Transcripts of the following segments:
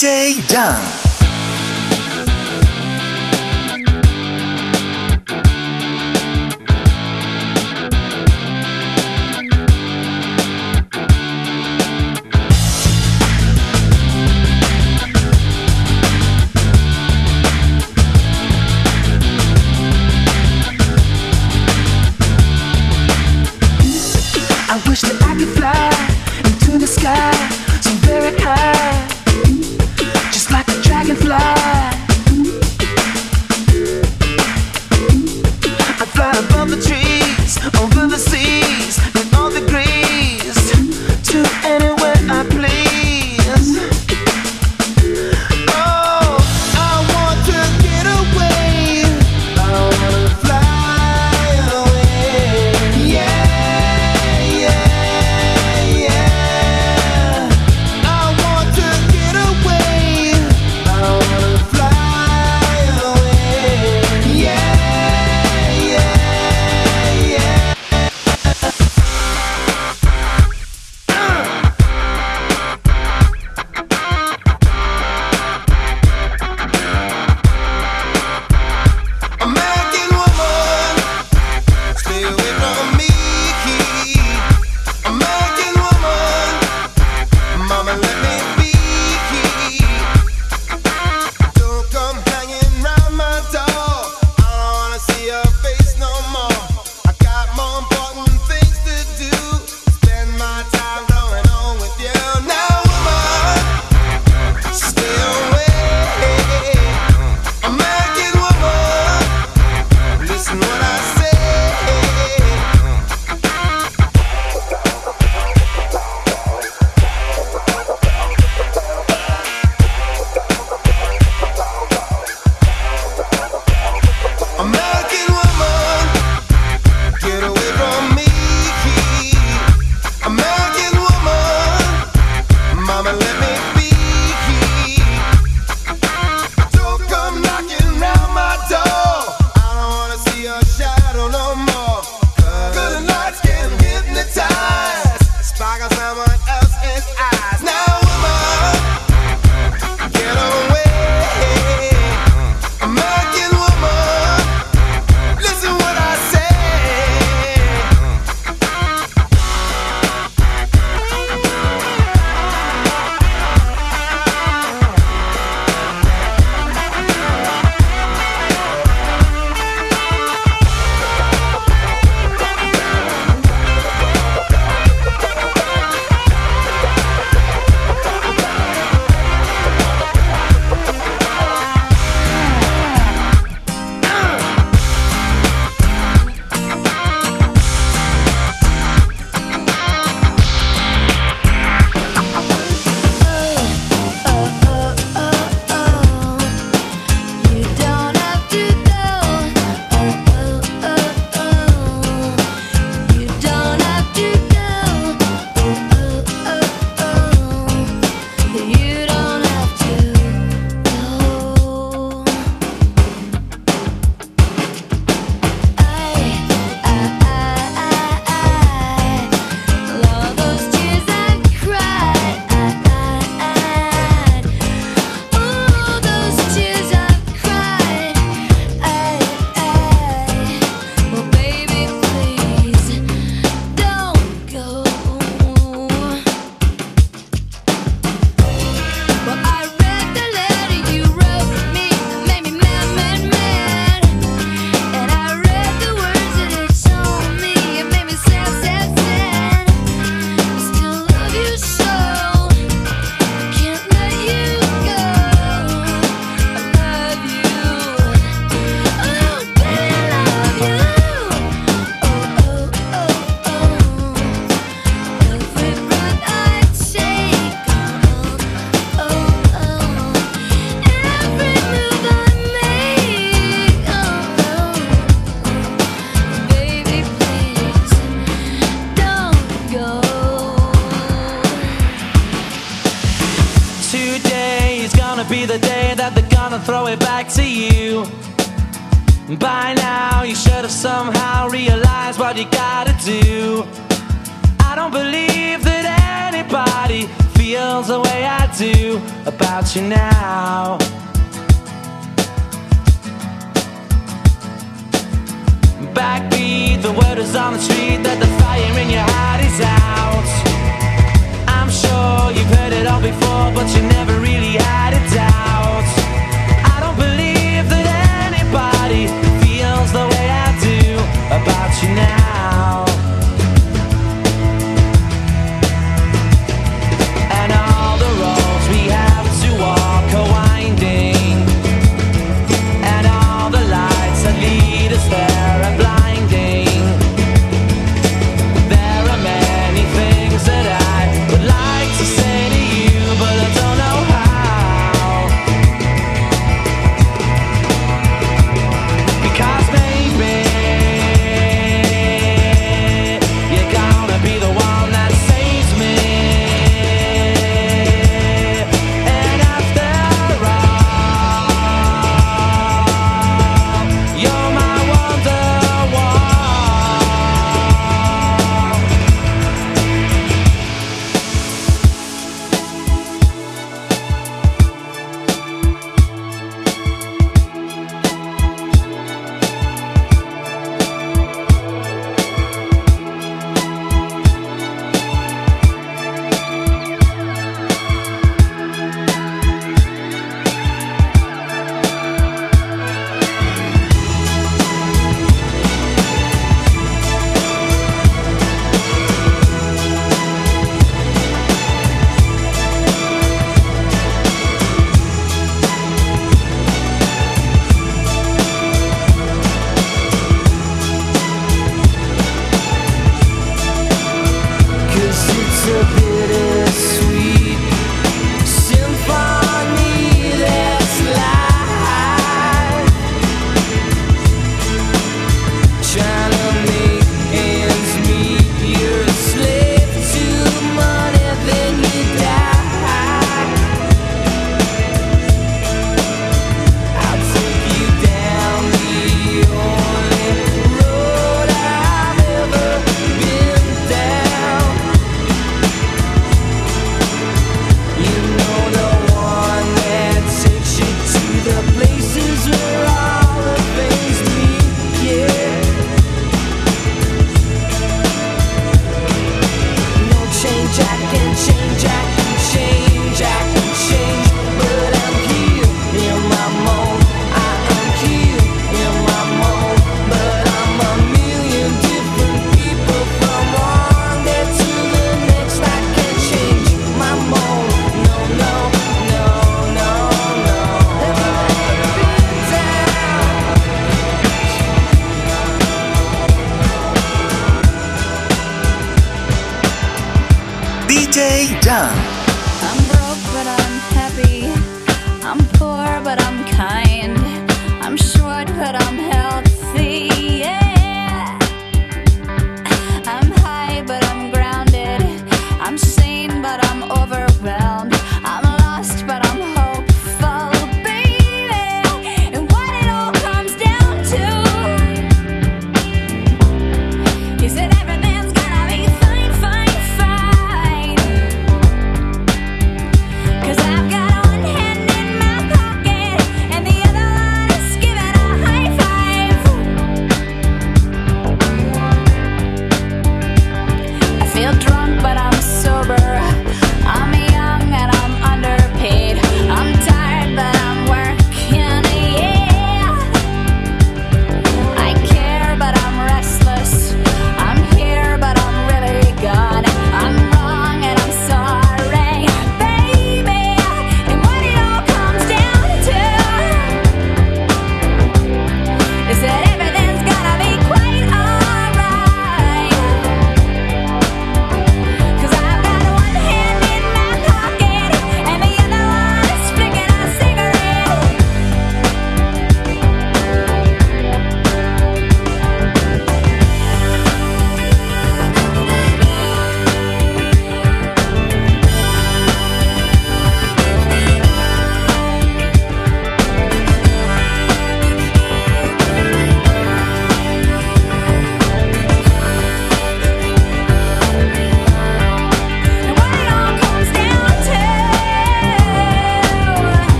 DJ ジ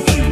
que